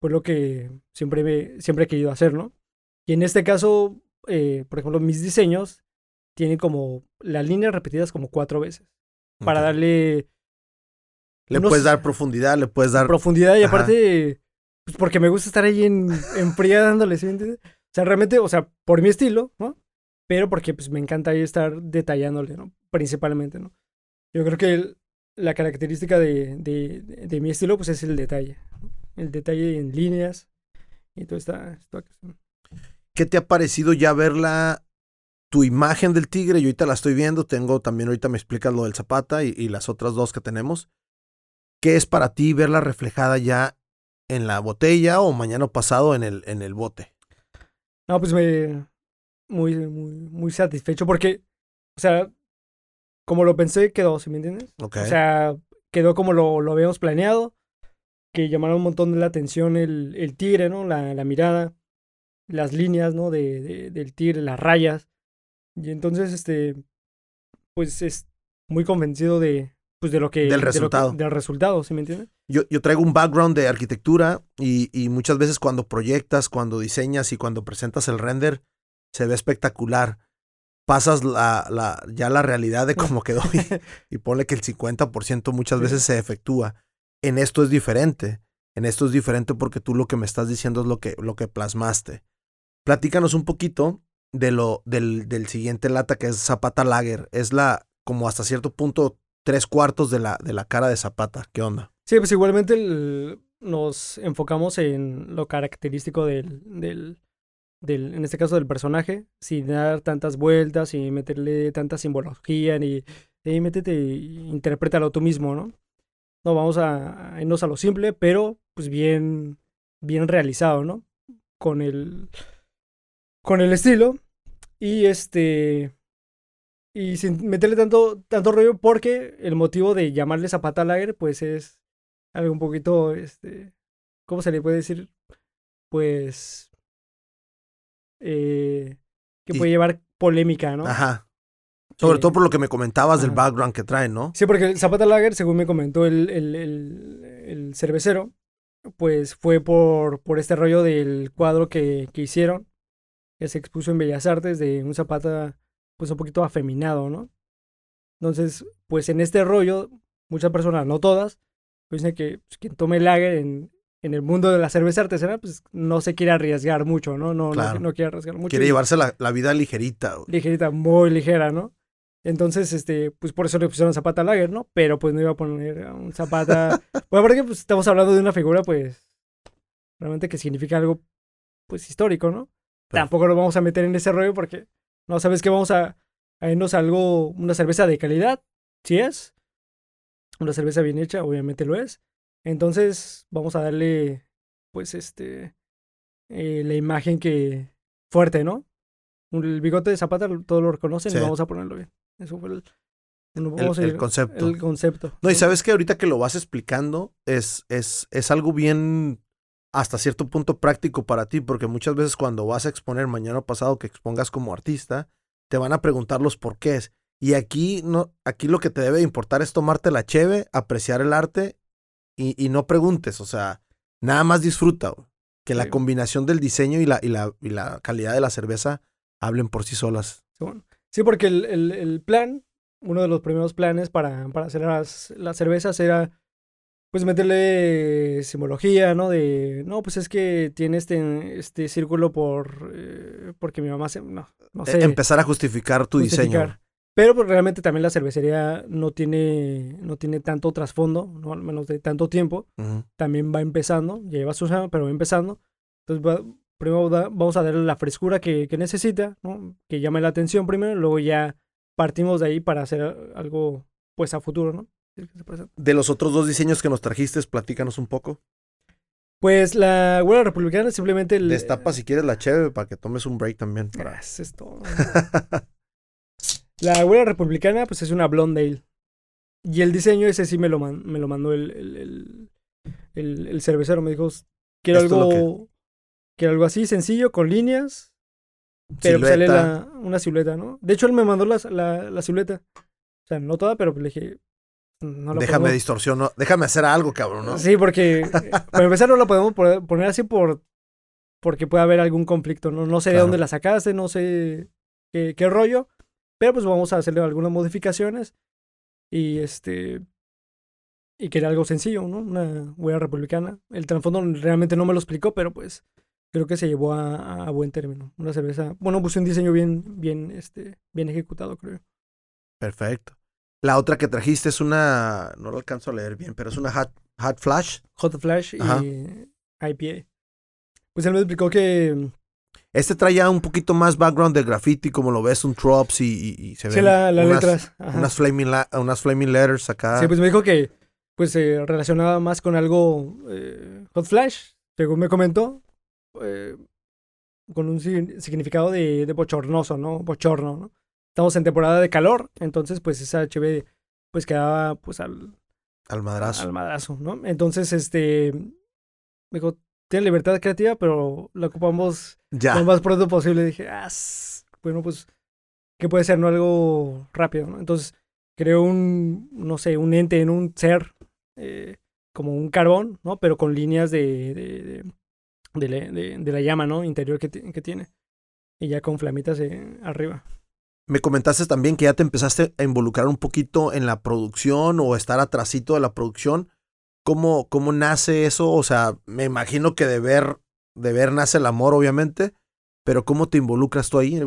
pues lo que siempre, me, siempre he querido hacer, ¿no? Y en este caso, eh, por ejemplo, mis diseños tienen como las líneas repetidas como cuatro veces, para Ok. darle Le unos- puedes dar profundidad, le puedes dar... profundidad y Ajá. aparte, pues porque me gusta estar ahí en, en fría dándole, ¿sí? O sea, realmente, o sea, por mi estilo, ¿no? Pero porque pues me encanta ahí estar detallándole, ¿no? Principalmente, ¿no? Yo creo que el- la característica de, de, mi estilo, pues es el detalle, ¿no? El detalle en líneas y toda esta, esta cuestión. ¿Qué te ha parecido ya verla, tu imagen del tigre? Yo ahorita la estoy viendo, tengo también, ahorita me explicas lo del Zapata y, y las otras dos que tenemos. ¿Qué es para ti verla reflejada ya en la botella o mañana pasado en el, en el bote? No, pues me. Muy, muy, muy satisfecho porque, o sea, como lo pensé, quedó, ¿sí me entiendes? Ok. O sea, quedó como lo, lo habíamos planeado, que llamaron un montón de la atención el, el tigre, ¿no? La, la mirada, las líneas, ¿no? De, de- del tigre, las rayas. Y entonces, este, pues es muy convencido de, pues de lo que... Del de que- resultado. del resultado, ¿sí me entiendes? yo, yo traigo un background de arquitectura y, y muchas veces cuando proyectas, cuando diseñas y cuando presentas el render, se ve espectacular. Pasas la, la, ya la realidad de cómo quedó y, y ponle que el 50% muchas veces se efectúa. En esto es diferente. En esto es diferente porque tú lo que me estás diciendo es lo que, lo que plasmaste. Platícanos un poquito de lo, del, del siguiente lata que es Zapata Lager. Es la, como hasta cierto punto, tres cuartos de la, de la cara de Zapata. ¿Qué onda? Sí, pues igualmente el- nos enfocamos en lo característico del, del, en este caso del personaje, sin dar tantas vueltas y meterle tanta simbología, ni eh, métete y interprétalo tú mismo, ¿no? No, vamos a, a irnos a lo simple, pero pues bien, bien realizado, ¿no? Con el, con el estilo y este, y sin meterle tanto, tanto rollo porque el motivo de llamarle Zapata Lager pues es algo un poquito, este, ¿cómo se le puede decir? Pues, eh, que Y- puede llevar polémica, ¿no? Ajá. Sobre Eh, todo por lo que me comentabas del background que traen, ¿no? Sí, porque el Zapata Lager, según me comentó el, el, el, el cervecero, pues fue por, por este rollo del cuadro que, que hicieron, que se expuso en Bellas Artes de un Zapata, pues un poquito afeminado, ¿no? Entonces, pues en este rollo, muchas personas, no todas, pues dicen que pues, quien tome lager en, en el mundo de la cerveza artesanal, pues no se quiere arriesgar mucho, ¿no? No, Claro. no, no quiere arriesgar mucho. Quiere llevarse la, la vida ligerita. güey. ligerita, muy ligera, ¿no? Entonces, este, pues por eso le pusieron Zapata Lager, ¿no? Pero pues no iba a poner un Zapata. bueno, porque pues estamos hablando de una figura, pues, realmente que significa algo, pues, histórico, ¿no? Pero- Tampoco lo vamos a meter en ese rollo porque no sabes que vamos a, a irnos a algo, una cerveza de calidad, si es. Una cerveza bien hecha, obviamente lo es. Entonces, vamos a darle, pues, este, eh, la imagen que, fuerte, ¿no? el bigote de Zapata, todos lo reconocen Sí. y vamos a ponerlo bien. Eso fue el, El, concepto. el concepto. No, y sabes que ahorita que lo vas explicando, es, es, es algo bien hasta cierto punto práctico para ti, porque muchas veces cuando vas a exponer mañana o pasado que expongas como artista, te van a preguntar los porqués. Y aquí, no, aquí lo que te debe importar es tomarte la cheve, apreciar el arte y, y no preguntes, o sea, nada más disfruta. güey. Que la combinación del diseño y la, y, la, y la calidad de la cerveza hablen por sí solas. Sí, bueno. Sí, porque el, el- el plan, uno de los primeros planes para, para hacer las, las cervezas era pues meterle simbología, ¿no? De, no, pues es que tiene este, este círculo por, eh, porque mi mamá se, no, no E- sé. Empezar a justificar tu diseño. Pero pues, realmente también la cervecería no tiene, no tiene tanto trasfondo, no al menos de tanto tiempo. Ujú. También va empezando, ya lleva sus años, pero va empezando. Entonces va- primero da- vamos a darle la frescura que, que necesita, ¿no? Que llame la atención primero, luego ya partimos de ahí para hacer algo pues a futuro, ¿no? De los otros dos diseños que nos trajiste, platícanos un poco. Pues la huelga republicana simplemente... el- Destapa si quieres la cheve para que tomes un break también. para- es todo. La huelga republicana, pues es una blonde ale. Y el diseño ese sí me lo, man- me lo mandó el, el, el, cervecero. Me dijo, quiero Esto algo, quiero algo así sencillo, con líneas, pero pues sale Silueta. la, una silueta, ¿no? De hecho, él me mandó la, la, la silueta. O sea, no toda, pero pues le dije, no la Déjame distorsiono. Déjame hacer algo, cabrón, ¿no? Sí, porque eh, para empezar no la podemos poner así por porque puede haber algún conflicto. No, no sé de dónde la sacaste, no sé qué, qué rollo. Pero pues vamos a hacerle algunas modificaciones. Y este. Y que era algo sencillo, ¿no? Una huella republicana. El trasfondo realmente no me lo explicó, pero pues creo que se llevó a, a buen término. Una cerveza. Bueno, puse un diseño bien, bien, este, bien ejecutado, creo. Perfecto. La otra que trajiste es una. No lo alcanzo a leer bien, pero es una Hot, hot Flash. Hot Flash Ajá. y IPA. Pues él me explicó que. Este trae ya un poquito más background de graffiti, como lo ves, un drops y, y- y se Sí, ven la, las unas, letras. unas, flaming la- unas flaming letters acá. Sí, pues me dijo que pues se relacionaba más con algo eh, Hot Flash, según me comentó, eh, con un sig- significado de, de bochornoso, ¿no? Bochorno, ¿no? Estamos en temporada de calor, entonces pues esa HB pues quedaba pues al, al madrazo. al madrazo, ¿no? Entonces, este, me dijo, tiene libertad creativa, pero la ocupamos ya. lo más pronto posible. Dije, ah, bueno, pues, ¿qué puede ser? No algo rápido, ¿no? Entonces, creo un, no sé, un ente en un ser, eh, como un carbón, ¿no? Pero con líneas de, de, de, de la, de- de la llama, ¿no? Interior que, que tiene. Y ya con flamitas eh, arriba. Me comentaste también que ya te empezaste a involucrar un poquito en la producción o estar atrasito de la producción. ¿Cómo, cómo nace eso? O sea, me imagino que de ver, de ver nace el amor, obviamente, pero ¿cómo te involucras tú ahí?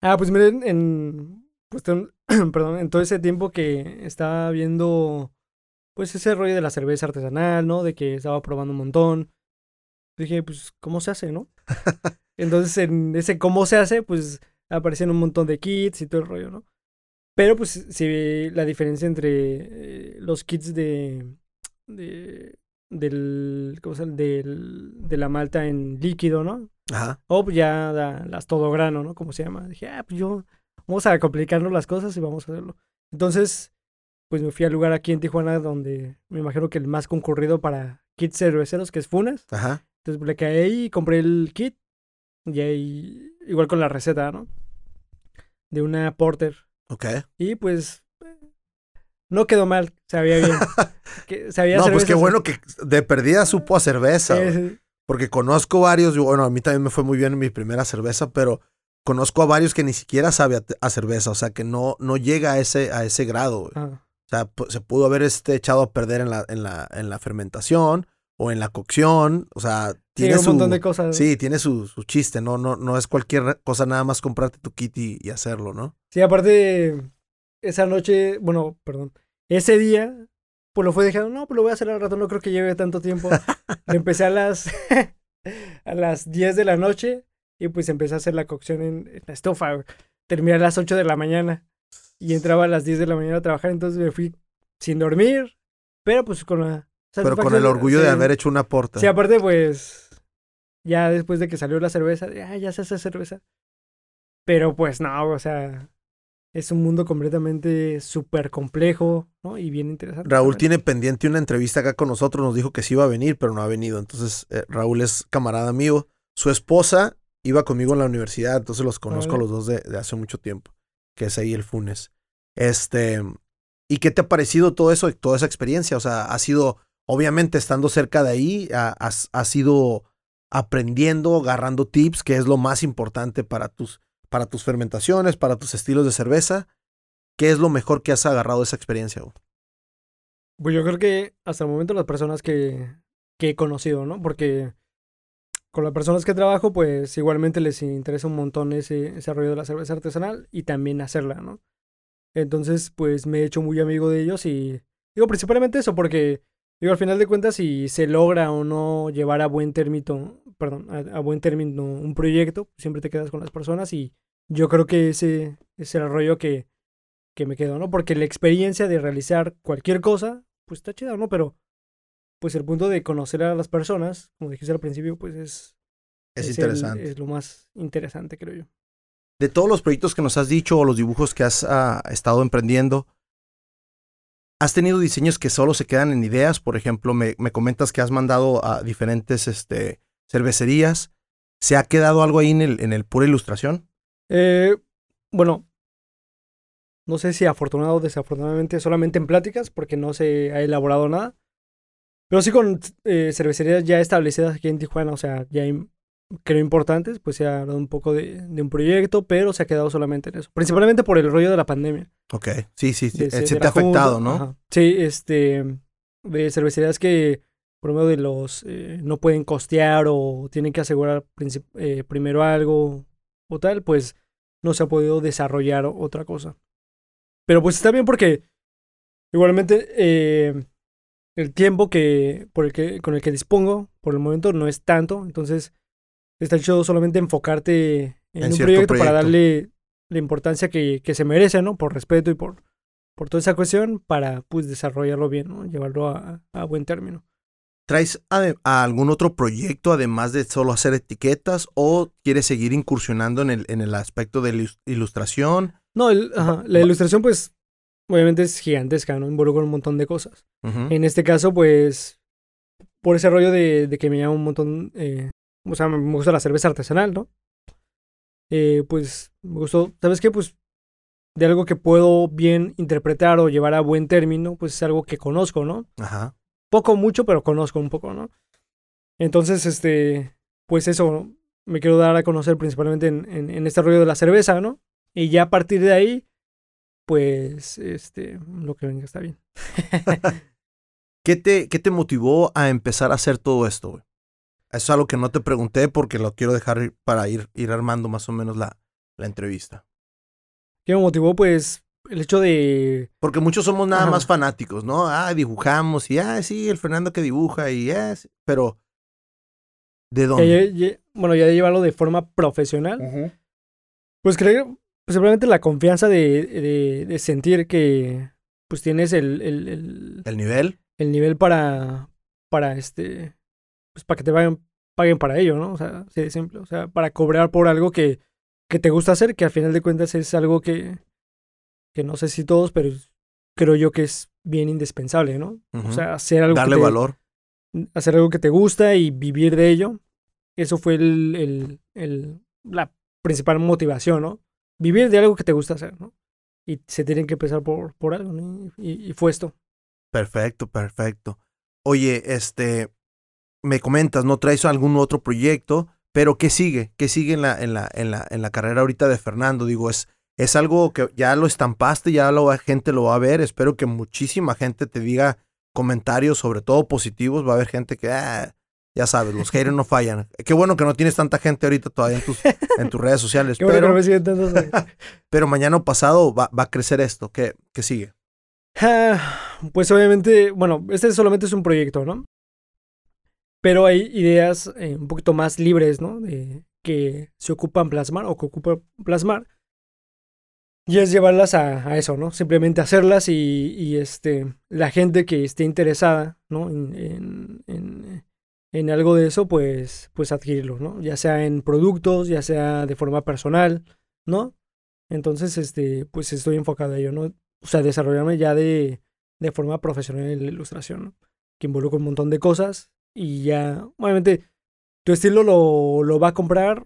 Ah, pues miren, en, pues, perdón, en todo ese tiempo que estaba viendo, pues ese rollo de la cerveza artesanal, ¿no? De que estaba probando un montón. Dije, pues, ¿cómo se hace, no? Entonces, en ese cómo se hace, pues aparecían un montón de kits y todo el rollo, ¿no? Pero, pues, se ve la diferencia entre eh, los kits de, de, del, ¿cómo se llama? Del, de la malta en líquido, ¿no? Ajá. O pues ya da las todo grano, ¿no? Como se llama. Dije, ah, pues yo, vamos a complicarnos las cosas y vamos a hacerlo. Entonces, pues me fui al lugar aquí en Tijuana donde me imagino que el más concurrido para kits cerveceros, que es Funas. Ajá. Entonces le caí ahí y compré el kit. Y ahí, igual con la receta, ¿no? De una porter. Ok. Y pues, no quedó mal, sabía bien. que, sabía No, pues qué bueno que de perdida supo a cerveza. sí, güey. sí. Porque conozco varios, bueno, a mí también me fue muy bien en mi primera cerveza, pero conozco a varios que ni siquiera sabe a, a cerveza, o sea, que no, no llega a ese, a ese grado. Ah, O sea, se pudo haber este, echado a perder en la, en, la, en la fermentación o en la cocción. O sea, sí, tiene un su, montón de cosas. Sí, tiene su, su chiste, ¿no? No, no es cualquier cosa nada más comprarte tu kit y, y hacerlo, ¿no? Sí, aparte, esa noche, bueno, perdón, ese día, pues lo fue dejando, no, pues lo voy a hacer al rato, no creo que lleve tanto tiempo. Empecé a las, a las 10 de la noche y pues empecé a hacer la cocción en, en la estufa. güey. Terminé a las 8 de la mañana y entraba a las 10 de la mañana a trabajar, entonces me fui sin dormir, pero pues con la... Pero con el orgullo de haber hecho una porta. Sí, aparte, pues, ya después de que salió la cerveza, ah, ya se hace cerveza. Pero pues no, o sea, es un mundo completamente súper complejo, ¿no? Y bien interesante. Raúl tiene pendiente una entrevista acá con nosotros, nos dijo que sí iba a venir, pero no ha venido. Entonces, eh, Raúl es camarada mío. Su esposa iba conmigo en la universidad, entonces los conozco a los dos de, de hace mucho tiempo, que es ahí el Funes. Este, ¿y qué te ha parecido todo eso, toda esa experiencia? O sea, ha sido, obviamente, estando cerca de ahí, ha- has, has ido aprendiendo, agarrando tips, que es lo más importante para tus, para tus fermentaciones, para tus estilos de cerveza. ¿Qué es lo mejor que has agarrado de esa experiencia? Pues yo creo que hasta el momento las personas que, que he conocido, ¿no? Porque con las personas que trabajo, pues igualmente les interesa un montón ese, ese rollo de la cerveza artesanal y también hacerla, ¿no? Entonces, pues me he hecho muy amigo de ellos y digo principalmente eso, porque digo, al final de cuentas, si se logra o no llevar a buen término, perdón, a, a buen término un proyecto, siempre te quedas con las personas y yo creo que ese es el rollo que, que me quedo, ¿no? Porque la experiencia de realizar cualquier cosa, pues está chida, ¿no? Pero pues el punto de conocer a las personas, como dijiste al principio, pues es... Es, interesante. es lo más interesante, creo yo. de todos los proyectos que nos has dicho o los dibujos que has ah, estado emprendiendo, ¿has tenido diseños que solo se quedan en ideas? Por ejemplo, me, me comentas que has mandado a diferentes este, cervecerías. ¿Se ha quedado algo ahí en el, en el pura ilustración? Eh, bueno, no sé si afortunado o desafortunadamente solamente en pláticas, porque no se ha elaborado nada. Pero sí con eh, cervecerías ya establecidas aquí en Tijuana, o sea, ya creo importantes, pues se ha hablado un poco de, de un proyecto, pero se ha quedado solamente en eso. Principalmente por el rollo de la pandemia. Ok, sí, sí, sí. de eh, se- te ha junta, afectado, ¿no? ajá. Sí, este, de cervecerías que por medio de los eh, no pueden costear o tienen que asegurar eh, primero algo o tal, pues no se ha podido desarrollar otra cosa. Pero pues está bien porque igualmente eh, el tiempo que, por el que con el que dispongo por el momento no es tanto, entonces está chido solamente enfocarte en, En un proyecto, para darle la importancia que, que se merece, ¿no? Por respeto y por, por toda esa cuestión para pues desarrollarlo bien, ¿no? Llevarlo a, a buen término. ¿Traes a algún otro proyecto además de solo hacer etiquetas o quieres seguir incursionando en el, en el aspecto de ilustración? No, el- ajá, la ilustración pues obviamente es gigantesca, ¿no? Involucra un montón de cosas. En este caso pues por ese rollo de, de que me llama un montón, eh, o sea, me gusta la cerveza artesanal, ¿no? Eh, pues me gustó, ¿sabes qué? Pues de algo que puedo bien interpretar o llevar a buen término, pues es algo que conozco, ¿no? Ajá. Poco, mucho, pero conozco un poco, ¿no? Entonces, este, pues eso, me quiero dar a conocer principalmente en, en, en este rollo de la cerveza, ¿no? Y ya a partir de ahí, pues, este, lo que venga está bien. ¿Qué te, ¿Qué te motivó a empezar a hacer todo esto, güey? Eso es algo que no te pregunté porque lo quiero dejar para ir, ir armando más o menos la, la entrevista. ¿Qué me motivó? Pues el hecho de... Porque muchos somos nada Ajá. más fanáticos, ¿no? Ah, dibujamos y, ah, sí, el Fernando que dibuja y, ah, sí", pero ¿de dónde? ya- ya- bueno, ya de llevarlo de forma profesional, pues creo, pues simplemente la confianza de, de, de sentir que, pues tienes el, el, el, ¿El nivel? el nivel para, para este, pues para que te vayan, paguen para ello, ¿no? O sea, así de simple. O sea, para cobrar por algo que, que te gusta hacer, que al final de cuentas es algo que, que no sé si todos, pero creo yo que es bien indispensable, ¿no? O sea, hacer algo, que Darle te, valor. hacer algo que te gusta y vivir de ello. Eso fue el, el, el, la principal motivación, ¿no? Vivir de algo que te gusta hacer, ¿no? Y se tienen que empezar por, por algo, ¿no? Y, y fue esto. Perfecto, perfecto. Oye, este, me comentas, ¿no traes algún otro proyecto? Pero ¿qué sigue? ¿Qué sigue en la, en la, en la, en la carrera ahorita de Fernando? Digo, es, es algo que ya lo estampaste, ya la gente lo va a ver. Espero que muchísima gente te diga comentarios, sobre todo positivos. Va a haber gente que, ah, ya sabes, los haters no fallan. Qué bueno que no tienes tanta gente ahorita todavía en tus, en tus redes sociales. Qué bueno que pero, no me siguen tantos- pero mañana o pasado va, va a crecer esto. ¿Qué, qué sigue? Ah, Pues obviamente, bueno, este solamente es un proyecto, ¿no? Pero hay ideas eh, un poquito más libres, ¿no? De, que se ocupan plasmar o que ocupan plasmar. Y es llevarlas a, a eso, ¿no? Simplemente hacerlas y, y, este, la gente que esté interesada, ¿no? En, en, en, algo de eso, pues, pues adquirirlo, ¿no? Ya sea en productos, ya sea de forma personal, ¿no? Entonces, este, pues estoy enfocado a ¿no? O sea, desarrollarme ya de, de forma profesional en la ilustración, ¿no? Que involucra un montón de cosas y ya, obviamente, tu estilo lo, lo va a comprar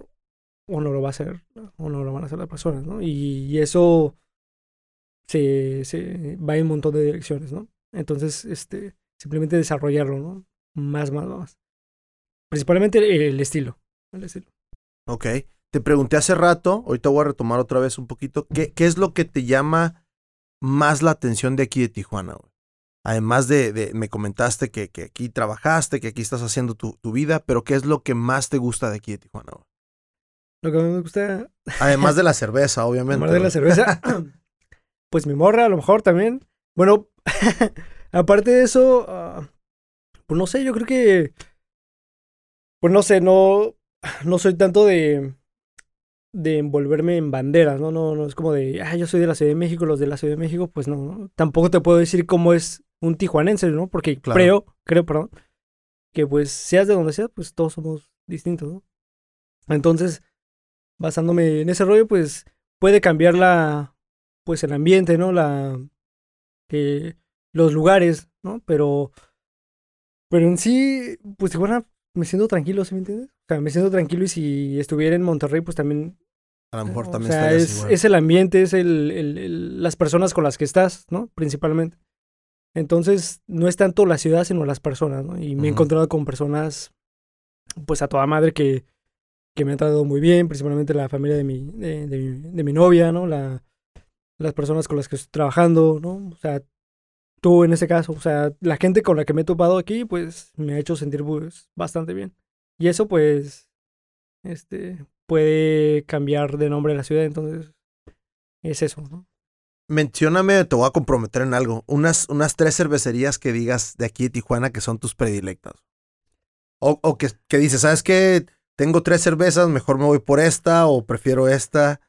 o no lo va a hacer, o no lo van a hacer las personas, ¿no? Y, eso se, se va en un montón de direcciones, ¿no? Entonces, este, simplemente desarrollarlo, ¿no? Más, más, más. Principalmente el estilo. El estilo. Ok. Te pregunté hace rato, ahorita voy a retomar otra vez un poquito, ¿qué, qué es lo que te llama más la atención de aquí de Tijuana? Además de, de, me comentaste que, que, aquí trabajaste, que aquí estás haciendo tu, tu, vida, pero ¿qué es lo que más te gusta de aquí de Tijuana? Lo que me gusta... Además de la cerveza, obviamente. Además de la cerveza, pues mi morra a lo mejor también. Bueno, aparte de eso, uh, pues no sé, yo creo que... Pues no sé, no, no soy tanto de de envolverme en banderas, ¿no? No, no es como de, ah, yo soy de la Ciudad de México, los de la Ciudad de México, pues no, ¿no? Tampoco te puedo decir cómo es un tijuanense, ¿no? Porque claro. creo, creo, perdón, que pues seas de donde seas, pues todos somos distintos, ¿no? Entonces, basándome en ese rollo, pues puede cambiar la, pues el ambiente, ¿no? La, eh, los lugares, ¿no? Pero, pero en sí, pues Tijuana me siento tranquilo, ¿sí me entiendes? O sea, me siento tranquilo y si estuviera en Monterrey, pues también a lo mejor también o sea, es, igual. es, el ambiente, es el, el, el, las personas con las que estás, ¿no? Principalmente. Entonces, no es tanto la ciudad, sino las personas, ¿no? Y me uh -huh. he encontrado con personas, pues a toda madre, que, que me han tratado muy bien, principalmente la familia de mi, de, mi, novia, ¿no? La, las personas con las que estoy trabajando, ¿no? O sea, tú en ese caso, o sea, la gente con la que me he topado aquí, pues me ha hecho sentir pues, bastante bien. Y eso, pues, este, puede cambiar de nombre la ciudad, entonces es eso, ¿no? Mencióname, te voy a comprometer en algo. Unas, unas tres cervecerías que digas de aquí de Tijuana que son tus predilectas. O, o que, que dices, ¿sabes qué? Tengo tres cervezas, mejor me voy por esta o prefiero esta.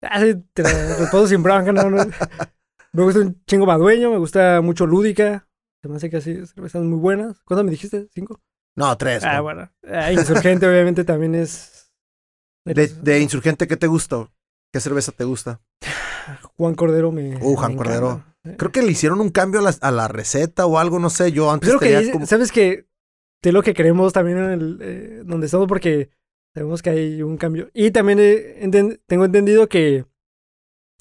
Ah, sí, te respondo sin bronca, no, no. Me gusta un chingo madueño, me gusta mucho lúdica. Se me hace que así cervezas muy buenas. ¿Cuántas me dijiste? ¿Cinco? No, tres. Ah, ¿no? bueno. Ah, Insurgente, obviamente, también es. De, de, Insurgente, ¿qué te gusta? ¿Qué cerveza te gusta? Juan Cordero me. Uh, Juan me Cordero. encanta. Creo que le hicieron un cambio a la, a la, receta o algo, no sé. Yo antes Creo que, tenía como... ¿sabes que De lo que queremos también en el. Eh, donde estamos, porque sabemos que hay un cambio. Y también he, enten, tengo entendido que.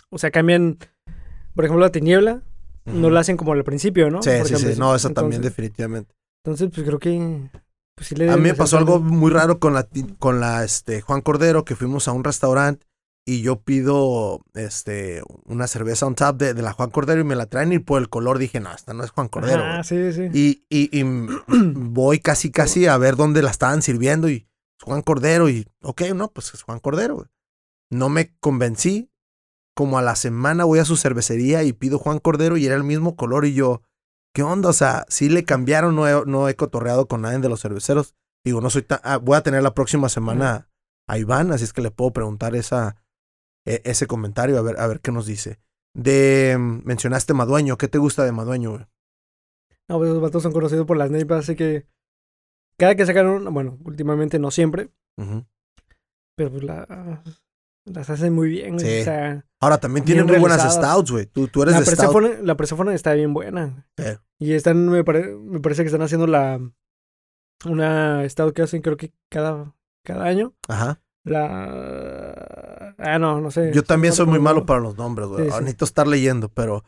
O sea, cambian. Por ejemplo, la tiniebla. Uh -huh. No la hacen como al principio, ¿no? Sí, por sí, ejemplo, sí. No, esa también, definitivamente. Entonces, pues creo que. Pues, sí le a mí me pasó algo muy raro con la, con la este, Juan Cordero, que fuimos a un restaurante y yo pido este, una cerveza on tap de, de, la Juan Cordero y me la traen y por el color dije, no, esta no es Juan Cordero. Ah, sí, sí. Y, y, y voy casi, casi a ver dónde la estaban sirviendo y Juan Cordero y, ok, no, pues es Juan Cordero. No me convencí. Como a la semana voy a su cervecería y pido Juan Cordero y era el mismo color y yo, ¿qué onda? O sea, sí le cambiaron, no he, no he cotorreado con nadie de los cerveceros. Digo, no soy tan... Ah, voy a tener la próxima semana a Iván, así es que le puedo preguntar esa, e, ese comentario, a ver, a ver qué nos dice. De, mencionaste Madueño, ¿qué te gusta de Madueño, güey? No, pues esos vatos son conocidos por las neipas, así que cada que sacaron, bueno, últimamente no siempre, uh -huh. pero pues la, las hacen muy bien, sí. o sea... Ahora también tienen muy buenas stouts, güey. Tú, tú eres la de Persephone, stout. La Persephone está bien buena. Sí. Y están, me, pare, me, parece que están haciendo la... Una stout que hacen creo que cada, cada año. Ajá. La... Ah, no, no sé. Yo también soy muy malo para los nombres, güey. Sí, sí. Necesito estar leyendo, pero...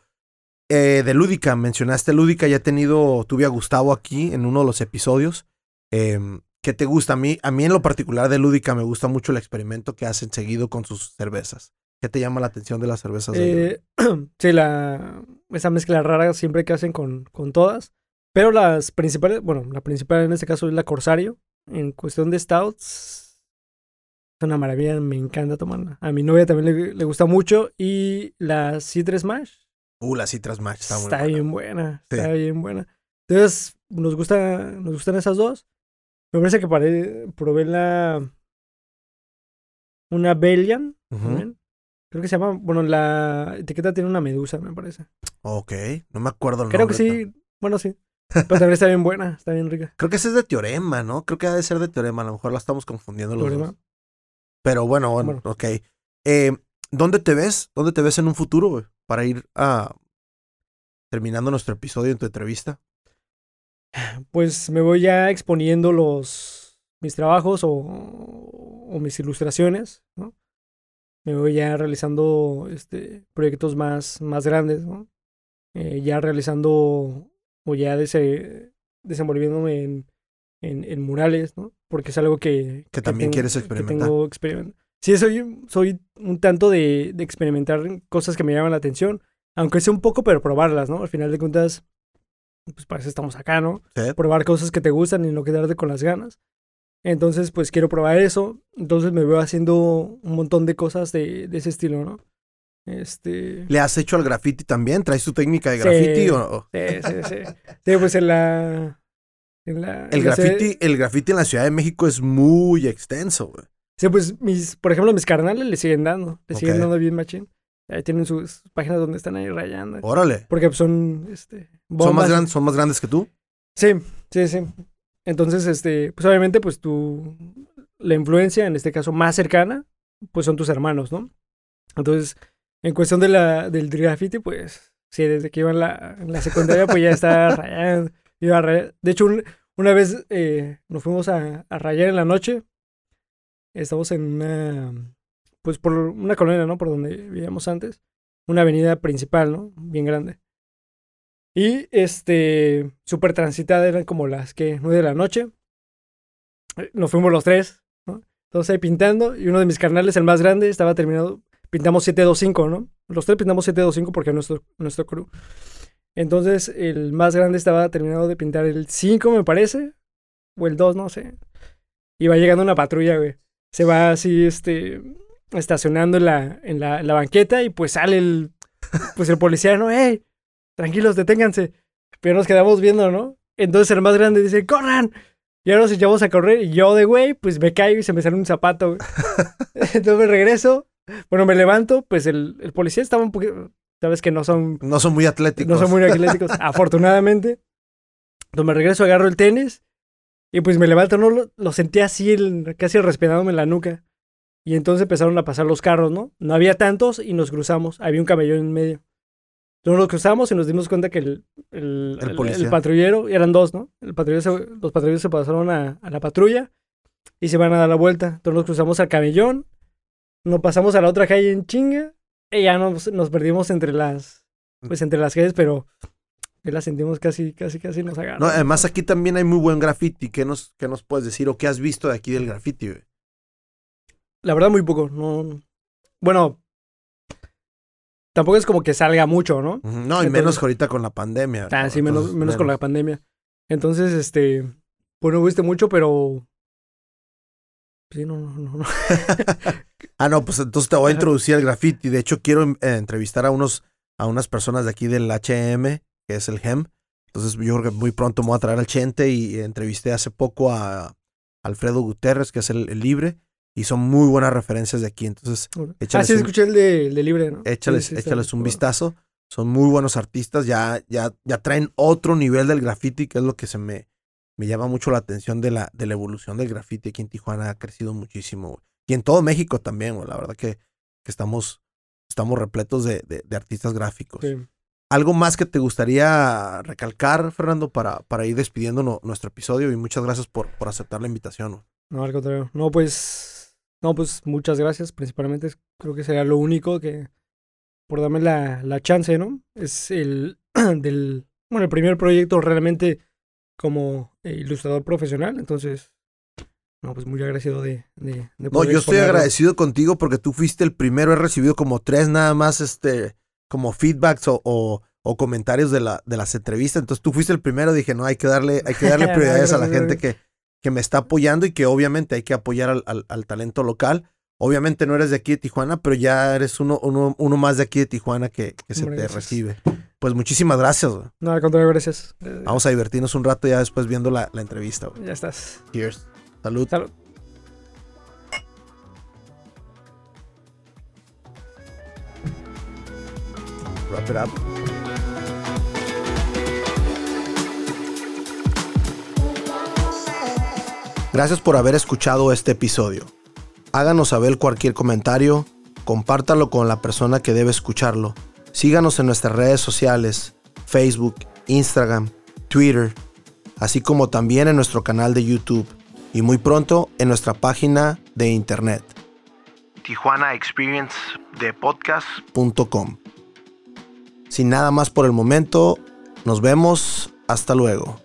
Eh, de Lúdica, mencionaste Lúdica, ya he tenido, tuve a Gustavo aquí en uno de los episodios. Eh, ¿Qué te gusta? A mí, a mí en lo particular de Lúdica me gusta mucho el experimento que hacen seguido con sus cervezas. ¿Qué te llama la atención de las cervezas? Eh, sí, la, esa mezcla rara siempre que hacen con, con todas. Pero las principales, bueno, la principal en este caso es la Corsario. En cuestión de stouts, es una maravilla, me encanta tomarla. A mi novia también le, le gusta mucho. Y la Citrus Mash. Uh, la Citrus Mash está, está muy bien buena. Sí. Está bien buena. Entonces, nos, gusta, nos gustan esas dos. Me parece que paré, probé la. Una Bellian. Uh -huh. Creo que se llama. Bueno, la etiqueta tiene una medusa, me parece. Ok. No me acuerdo el Creo nombre. que sí. Bueno, sí. Pero también está bien buena, está bien rica. Creo que ese es de Teorema, ¿no? Creo que ha de ser de Teorema. A lo mejor la estamos confundiendo los Teorema. dos. Pero bueno, bueno, bueno. ok. Eh, ¿Dónde te ves? ¿Dónde te ves en un futuro, güey? Para ir a terminando nuestro episodio en tu entrevista. Pues me voy ya exponiendo los mis trabajos o, o mis ilustraciones, ¿no? Me voy ya realizando este, proyectos más, más grandes, ¿no? Eh, ya realizando o ya dese- desenvolviéndome en, en, en murales, ¿no? Porque es algo que... Que también tengo- quieres que experimentar. tengo experiment- Sí, soy, soy un tanto de, de experimentar cosas que me llaman la atención, aunque sea un poco, pero probarlas, ¿no? Al final de cuentas, pues para eso estamos acá, ¿no? Sí. Probar cosas que te gustan y no quedarte con las ganas. Entonces, pues quiero probar eso. Entonces me veo haciendo un montón de cosas de, de ese estilo, ¿no? Este... ¿Le has hecho al graffiti también? ¿Traes tu técnica de Sí. graffiti o, o- Sí, sí, sí. Sí, pues en la... En la El graffiti, el graffiti en la Ciudad de México es muy extenso, güey. Sí, pues mis, por ejemplo, mis carnales le siguen dando. Le siguen dando bien machín. Ahí tienen sus páginas donde están ahí rayando. Órale. Porque pues, son, este... ¿Son más, grandes, ¿Son más grandes que tú? Sí, sí, sí. Entonces, este, pues obviamente, pues tu, la influencia, en este caso más cercana, pues son tus hermanos, ¿no? Entonces, en cuestión de la, del graffiti, pues, sí, desde que iba en la, en la secundaria, pues ya estaba rayando, iba a rayar. De hecho, un- una vez eh, nos fuimos a, a rayar en la noche, estamos en una, pues por una colonia, ¿no? Por donde vivíamos antes, una avenida principal, ¿no? Bien grande. Y este, súper transitada, eran como las que, nueve de la noche. Eh, Nos fuimos los tres, ¿no? Todos ahí pintando. Y uno de mis carnales, el más grande, estaba terminado. Pintamos 725, ¿no? Los tres pintamos 725 porque es nuestro, nuestro crew. Entonces, el más grande estaba terminado de pintar el 5, me parece. O el 2, no sé. Y va llegando una patrulla, güey. Se va así, este, estacionando en la, en la, en la banqueta y pues sale el, pues el policía, ¿no? ¡Ey! Tranquilos, deténganse. Pero nos quedamos viendo, ¿no? Entonces el más grande dice, ¡corran! Y ahora nos echamos a correr y yo de güey, pues me caigo y se me sale un zapato, güey. Entonces me regreso. Bueno, me levanto, pues el, el policía estaba un poquito... Sabes que no son No son muy atléticos. no son muy atléticos, afortunadamente. Entonces me regreso, agarro el tenis y pues me levanto, no lo, lo sentí así, el- casi respirándome en la nuca. Y entonces empezaron a pasar los carros, ¿no? No había tantos y nos cruzamos. Había un camellón en medio. Entonces nos cruzamos y nos dimos cuenta que el, el, El el- policía. el patrullero, eran dos, ¿no? El patrullero se- los patrulleros se pasaron a, a la patrulla y se van a dar la vuelta. Entonces nos cruzamos al camellón, nos pasamos a la otra calle en chinga ya nos, nos perdimos entre las, pues entre las calles, pero la sentimos casi, casi, casi nos agarran. No, además aquí también hay muy buen graffiti. ¿Qué nos, qué nos puedes decir o qué has visto de aquí del graffiti, güey? La verdad, muy poco. No, bueno, tampoco es como que salga mucho, ¿no? No, y menos ahorita con la pandemia. Ah, ¿no? sí, menos, Entonces, menos con la pandemia. Entonces, este, pues no viste mucho, pero... Sí, no, no, no. no. Ah, no, pues entonces te voy a introducir al graffiti. De hecho, quiero eh, entrevistar a unos, a unas personas de aquí del HM, que es el GEM. Entonces, yo creo que muy pronto me voy a traer al Chente y entrevisté hace poco a Alfredo Guterres, que es el, el libre, y son muy buenas referencias de aquí. Entonces, ah, Échales sí, un- escuché el de, Libre, ¿no? échales, Sí, sí, échales un vistazo. Son muy buenos artistas, ya, ya, ya traen otro nivel del graffiti, que es lo que se me, me llama mucho la atención de la, de la evolución del graffiti aquí en Tijuana. Ha crecido muchísimo. güey. Y en todo México también, güey. La verdad que, que estamos, estamos repletos de, de- de artistas gráficos. Sí. ¿Algo más que te gustaría recalcar, Fernando, para, para ir despidiendo no- nuestro episodio? Y muchas gracias por, por aceptar la invitación. güey. No, al contrario. No, pues. No, pues muchas gracias. Principalmente creo que sería lo único que. Por darme la, la chance, ¿no? Es el. del. Bueno, el primer proyecto realmente como eh, ilustrador profesional. Entonces. No, pues muy agradecido de. de, de No, poder yo estoy agradecido contigo porque tú fuiste el primero. He recibido como tres nada más, este, como feedbacks o, o, o comentarios de, la, de las entrevistas. Entonces tú fuiste el primero. Dije, no, hay que darle, hay que darle No, prioridades a la gente que, que me está apoyando y que obviamente hay que apoyar al, al- al talento local. Obviamente no eres de aquí de Tijuana, pero ya eres uno, uno, uno más de aquí de Tijuana que, que se Hombre, te gracias. recibe. Pues muchísimas gracias. güey. No, al contrario, gracias. Eh, Vamos a divertirnos un rato ya después viendo la, la entrevista. güey. Ya estás. Cheers. Salud. Salud. Wrap it up. Gracias por haber escuchado este episodio. Háganos saber cualquier comentario, compártalo con la persona que debe escucharlo. Síganos en nuestras redes sociales, Facebook, Instagram, Twitter, así como también en nuestro canal de YouTube y muy pronto en nuestra página de internet. Tijuana Experience de podcast.com. Sin nada más por el momento, nos vemos. Hasta luego.